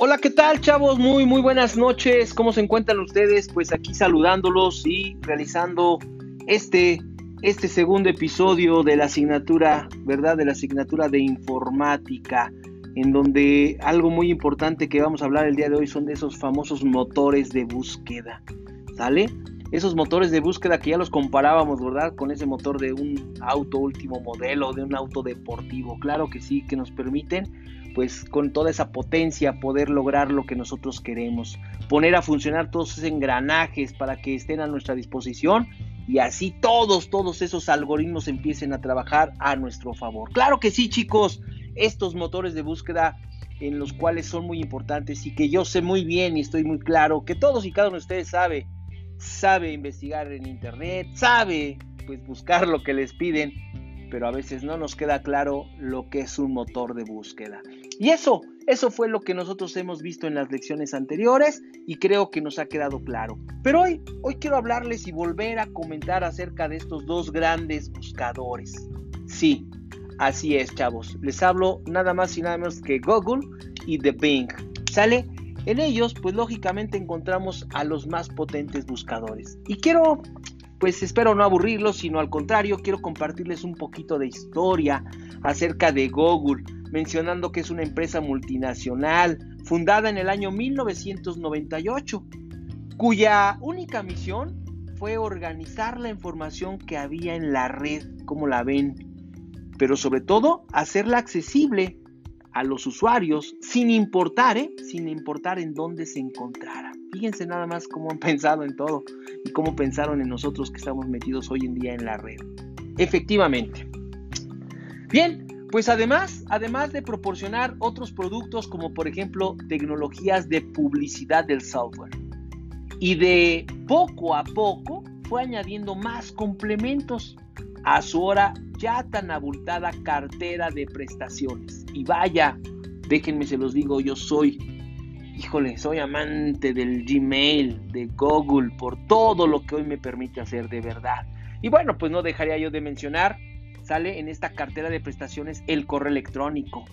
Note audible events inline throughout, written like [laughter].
Hola, ¿qué tal chavos? Muy, muy buenas noches. ¿Cómo se encuentran ustedes? Pues aquí saludándolos y realizando este, este segundo episodio de la asignatura, ¿verdad? De la asignatura de informática, en donde algo muy importante que vamos a hablar el día de hoy son de esos famosos motores de búsqueda, ¿sale? Esos motores de búsqueda que ya los comparábamos, ¿verdad? Con ese motor de un auto último modelo, de un auto deportivo. Claro que sí, que nos permiten pues con toda esa potencia poder lograr lo que nosotros queremos, poner a funcionar todos esos engranajes para que estén a nuestra disposición y así todos, todos esos algoritmos empiecen a trabajar a nuestro favor. Claro que sí, chicos, estos motores de búsqueda en los cuales son muy importantes y que yo sé muy bien y estoy muy claro que todos y cada uno de ustedes sabe, sabe investigar en internet, sabe pues buscar lo que les piden, pero a veces no nos queda claro lo que es un motor de búsqueda. Y eso, eso fue lo que nosotros hemos visto en las lecciones anteriores y creo que nos ha quedado claro. Pero hoy, hoy quiero hablarles y volver a comentar acerca de estos dos grandes buscadores. Sí, así es, chavos. Les hablo nada más y nada menos que Google y The Bing. ¿Sale? En ellos, pues lógicamente encontramos a los más potentes buscadores. Y quiero pues espero no aburrirlos, sino al contrario, quiero compartirles un poquito de historia acerca de Google, mencionando que es una empresa multinacional fundada en el año 1998, cuya única misión fue organizar la información que había en la red, como la ven, pero sobre todo hacerla accesible a los usuarios sin importar, ¿eh? sin importar en dónde se encontrara. Fíjense nada más cómo han [laughs] pensado en todo y cómo pensaron en nosotros que estamos metidos hoy en día en la red. Efectivamente. Bien, pues además, además de proporcionar otros productos como por ejemplo tecnologías de publicidad del software. Y de poco a poco fue añadiendo más complementos a su hora ya tan abultada cartera de prestaciones. Y vaya, déjenme se los digo, yo soy híjole, soy amante del Gmail, de Google, por todo lo que hoy me permite hacer de verdad. Y bueno, pues no dejaría yo de mencionar, sale en esta cartera de prestaciones el correo electrónico,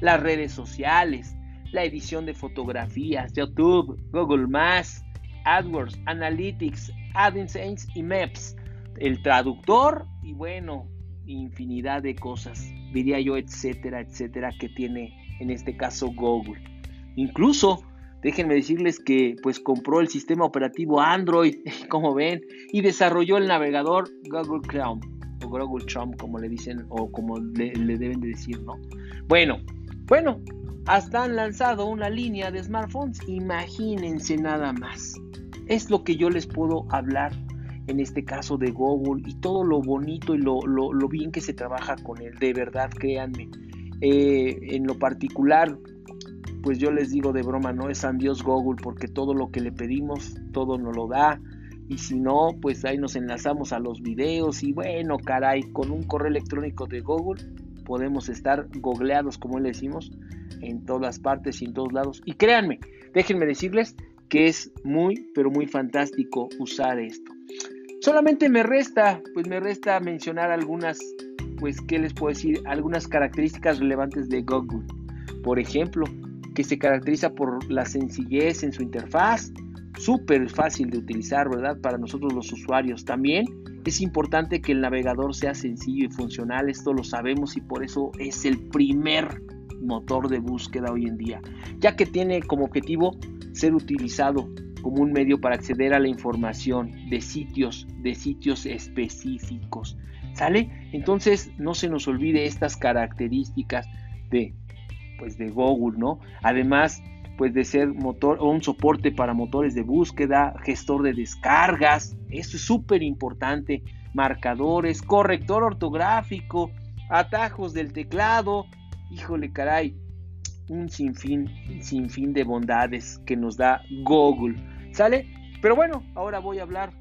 las redes sociales, la edición de fotografías, YouTube, Google Maps, AdWords, Analytics, AdSense y Maps, el traductor y bueno, infinidad de cosas, diría yo, etcétera, etcétera, que tiene en este caso Google. Incluso Déjenme decirles que pues compró el sistema operativo Android, [laughs] como ven, y desarrolló el navegador Google Chrome, o Google Chrome como le dicen, o como le, deben de decir, ¿no? Bueno, bueno, hasta han lanzado una línea de smartphones, imagínense nada más. Es lo que yo les puedo hablar en este caso de Google y todo lo bonito y lo, bien que se trabaja con él, de verdad, créanme. Eh, en lo particular, pues yo les digo de broma, no es Dios Google, porque todo lo que le pedimos, todo nos lo da. Y si no, pues ahí nos enlazamos a los videos y bueno, caray, con un correo electrónico de Google podemos estar googleados, como le decimos, en todas partes y en todos lados. Y créanme, déjenme decirles que es muy, pero muy fantástico usar esto. Solamente me resta, pues me resta mencionar algunas, pues, ¿qué les puedo decir? Algunas características relevantes de Google. Por ejemplo, que se caracteriza por la sencillez en su interfaz, súper fácil de utilizar, ¿verdad? Para nosotros los usuarios también. Es importante que el navegador sea sencillo y funcional, esto lo sabemos y por eso es el primer motor de búsqueda hoy en día, ya que tiene como objetivo ser utilizado como un medio para acceder a la información de sitios, de sitios específicos. ¿Sale? Entonces no se nos olvide estas características de pues de Google, ¿no? Además, pues de ser motor o un soporte para motores de búsqueda, gestor de descargas, eso es súper importante, marcadores, corrector ortográfico, atajos del teclado, híjole caray, un sinfín, sinfín de bondades que nos da Google, ¿sale? Pero bueno, ahora voy a hablar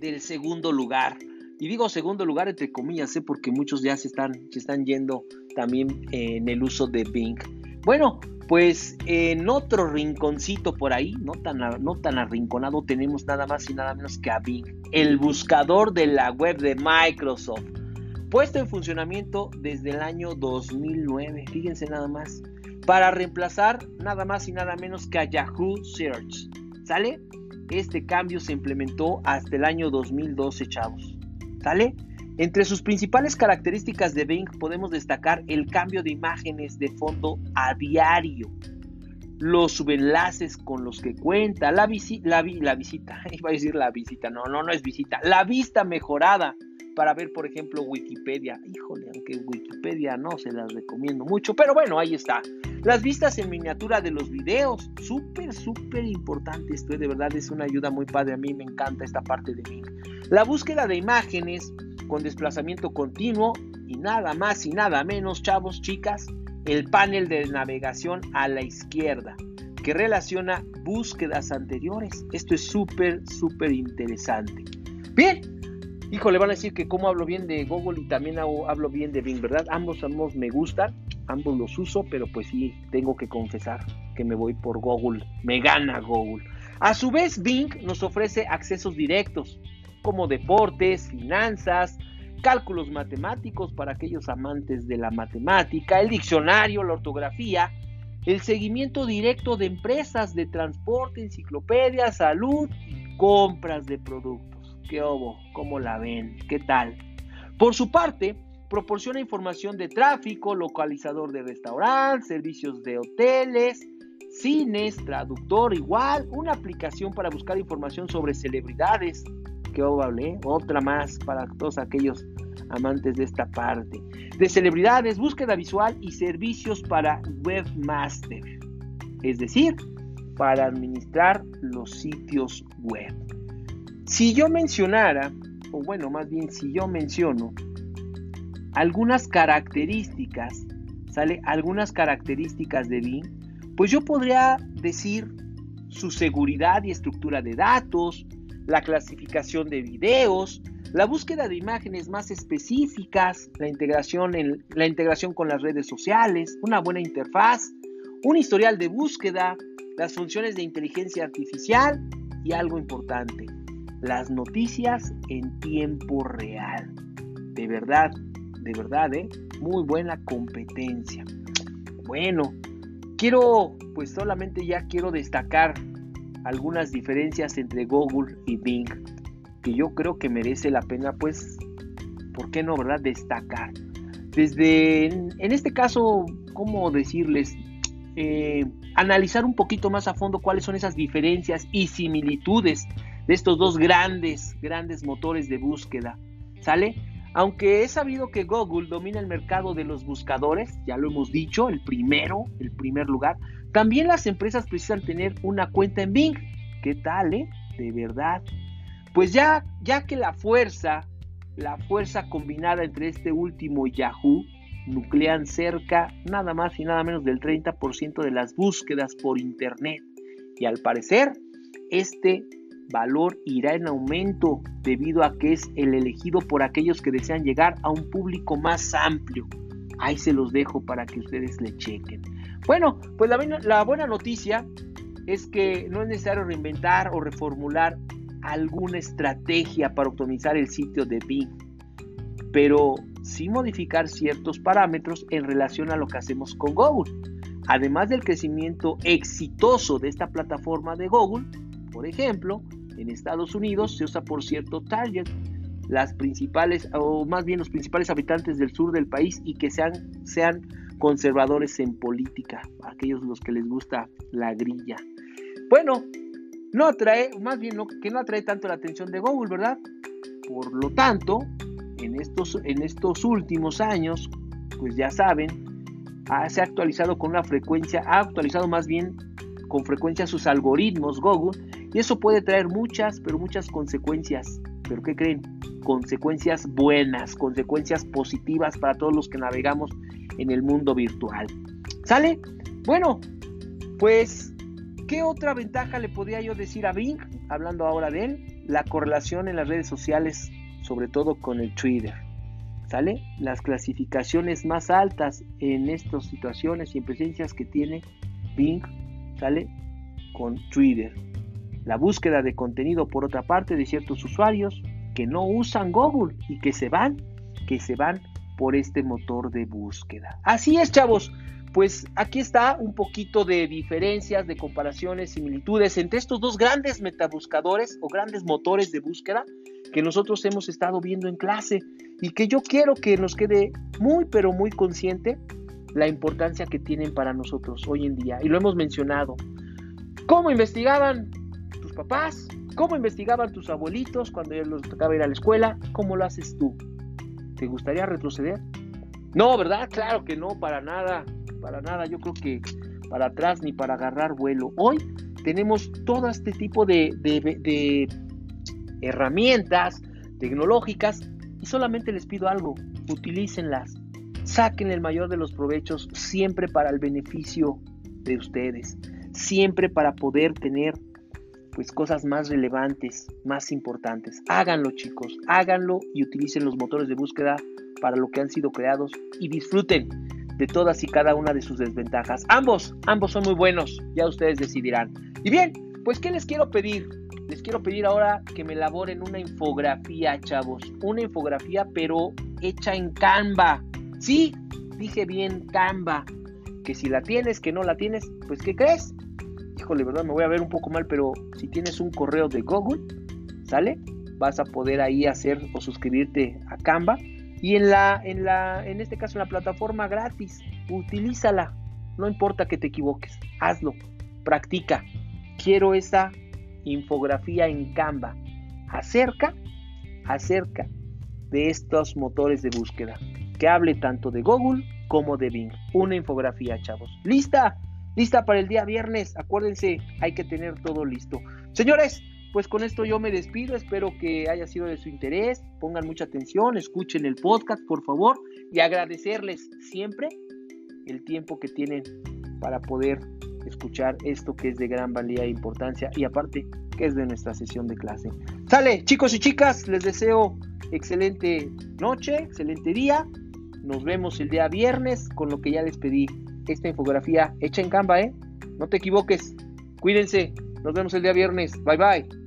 del segundo lugar. Y digo segundo lugar entre comillas, ¿eh? porque muchos ya se están, se están yendo también en el uso de Bing. Bueno, pues en otro rinconcito por ahí, no tan, no tan arrinconado, tenemos nada más y nada menos que a Bing, el buscador de la web de Microsoft. puesto en funcionamiento desde el año 2009, fíjense nada más, para reemplazar nada más y nada menos que a Yahoo Search. ¿Sale? Este cambio se implementó hasta el año 2012, chavos. ¿Sale? Entre sus principales características de Bing podemos destacar el cambio de imágenes de fondo a diario, los subenlaces con los que cuenta, la, la, la visita, [laughs] iba a decir la visita, no, no, no es visita, la vista mejorada para ver, por ejemplo, Wikipedia. Híjole, aunque Wikipedia no se las recomiendo mucho, pero bueno, ahí está. Las vistas en miniatura de los videos, súper, súper importante esto, ¿eh? de verdad es una ayuda muy padre, a mí me encanta esta parte de mí. La búsqueda de imágenes con desplazamiento continuo y nada más y nada menos, chavos, chicas, el panel de navegación a la izquierda que relaciona búsquedas anteriores. Esto es súper, súper interesante. Bien, Híjole, van a decir que cómo hablo bien de Google y también hablo bien de Bing, ¿verdad? Ambos, ambos me gustan, ambos los uso, pero pues sí, tengo que confesar que me voy por Google. Me gana Google. A su vez, Bing nos ofrece accesos directos, como deportes, finanzas, cálculos matemáticos para aquellos amantes de la matemática, el diccionario, la ortografía, el seguimiento directo de empresas de transporte, enciclopedia, salud y compras de productos. ¿Qué obo? ¿Cómo la ven? ¿Qué tal? Por su parte, proporciona información de tráfico, localizador de restaurantes, servicios de hoteles, cines, traductor igual, una aplicación para buscar información sobre celebridades. ¿Qué obo hablé? Otra más para todos aquellos amantes de esta parte. De celebridades, búsqueda visual y servicios para webmaster. Es decir, para administrar los sitios web. Si yo mencionara, o bueno, más bien si yo menciono algunas características, ¿sale? Algunas características de Bing, pues yo podría decir su seguridad y estructura de datos, la clasificación de videos, la búsqueda de imágenes más específicas, la integración, en, la integración con las redes sociales, una buena interfaz, un historial de búsqueda, las funciones de inteligencia artificial y algo importante, las noticias en tiempo real. De verdad, de verdad, ¿eh? Muy buena competencia. Bueno, quiero, pues solamente ya quiero destacar algunas diferencias entre Google y Bing, que yo creo que merece la pena, pues, ¿por qué no, verdad? Destacar. Desde, en este caso, ¿cómo decirles? Eh, analizar un poquito más a fondo cuáles son esas diferencias y similitudes de estos dos grandes, grandes motores de búsqueda. ¿Sale? Aunque he sabido que Google domina el mercado de los buscadores, ya lo hemos dicho, el primero, el primer lugar, también las empresas precisan tener una cuenta en Bing. ¿Qué tal, eh? De verdad. Pues ya, ya que la fuerza, la fuerza combinada entre este último y Yahoo, nuclean cerca nada más y nada menos del 30% de las búsquedas por Internet. Y al parecer, este valor irá en aumento debido a que es el elegido por aquellos que desean llegar a un público más amplio. Ahí se los dejo para que ustedes le chequen. Bueno, pues la, buena noticia es que no es necesario reinventar o reformular alguna estrategia para optimizar el sitio de Bing, pero sí modificar ciertos parámetros en relación a lo que hacemos con Google. Además del crecimiento exitoso de esta plataforma de Google, por ejemplo, en Estados Unidos se usa por cierto target, las principales, o más bien los principales habitantes del sur del país y que sean, sean conservadores en política, aquellos los que les gusta la grilla. Bueno, no atrae, más bien que no atrae tanto la atención de Google, ¿verdad? Por lo tanto, en estos, en estos últimos años, pues ya saben, se ha actualizado con una frecuencia, ha actualizado más bien con frecuencia sus algoritmos Google y eso puede traer muchas, pero muchas consecuencias. ¿Pero qué creen? Consecuencias buenas, consecuencias positivas para todos los que navegamos en el mundo virtual. ¿Sale? Bueno, pues, ¿qué otra ventaja le podría yo decir a Bing? Hablando ahora de él, la correlación en las redes sociales, sobre todo con el Twitter. ¿Sale? Las clasificaciones más altas en estas situaciones y en presencias que tiene Bing, ¿sale? Con Twitter la búsqueda de contenido por otra parte de ciertos usuarios que no usan Google y que se van que se van por este motor de búsqueda. Así es, chavos. Pues aquí está un poquito de diferencias, de comparaciones, similitudes entre estos dos grandes metabuscadores o grandes motores de búsqueda que nosotros hemos estado viendo en clase y que yo quiero que nos quede muy pero muy consciente la importancia que tienen para nosotros hoy en día. Y lo hemos mencionado. ¿Cómo investigaban papás? ¿Cómo investigaban tus abuelitos cuando les tocaba ir a la escuela? ¿Cómo lo haces tú? ¿Te gustaría retroceder? No, ¿verdad? Claro que no, para nada, para nada. Yo creo que para atrás ni para agarrar vuelo. Hoy tenemos todo este tipo de, de herramientas tecnológicas y solamente les pido algo, utilícenlas, saquen el mayor de los provechos siempre para el beneficio de ustedes, siempre para poder tener pues cosas más relevantes, más importantes. Háganlo chicos, háganlo y utilicen los motores de búsqueda para lo que han sido creados y disfruten de todas y cada una de sus desventajas. Ambos, ambos son muy buenos, ya ustedes decidirán. Y bien, pues ¿qué les quiero pedir? Les quiero pedir ahora que me elaboren una infografía, chavos. Una infografía, pero hecha en Canva. Sí, dije bien Canva. Que si la tienes, que no la tienes, pues ¿qué crees? Híjole, ¿verdad? Me voy a ver un poco mal, pero si tienes un correo de Google, ¿sale? Vas a poder ahí hacer o suscribirte a Canva. Y en la, en la, en este caso en la plataforma gratis, utilízala. No importa que te equivoques, hazlo, practica. Quiero esa infografía en Canva acerca, acerca de estos motores de búsqueda. Que hable tanto de Google como de Bing. Una infografía, chavos. ¿Lista? Lista para el día viernes. Acuérdense, hay que tener todo listo. Señores, pues con esto yo me despido. Espero que haya sido de su interés. Pongan mucha atención, escuchen el podcast, por favor, y agradecerles siempre el tiempo que tienen para poder escuchar esto que es de gran valía e importancia y aparte que es de nuestra sesión de clase. Sale, chicos y chicas, les deseo excelente noche, excelente día. Nos vemos el día viernes con lo que ya les pedí esta infografía hecha en Canva, ¿eh? No te equivoques. Cuídense. Nos vemos el día viernes. Bye bye.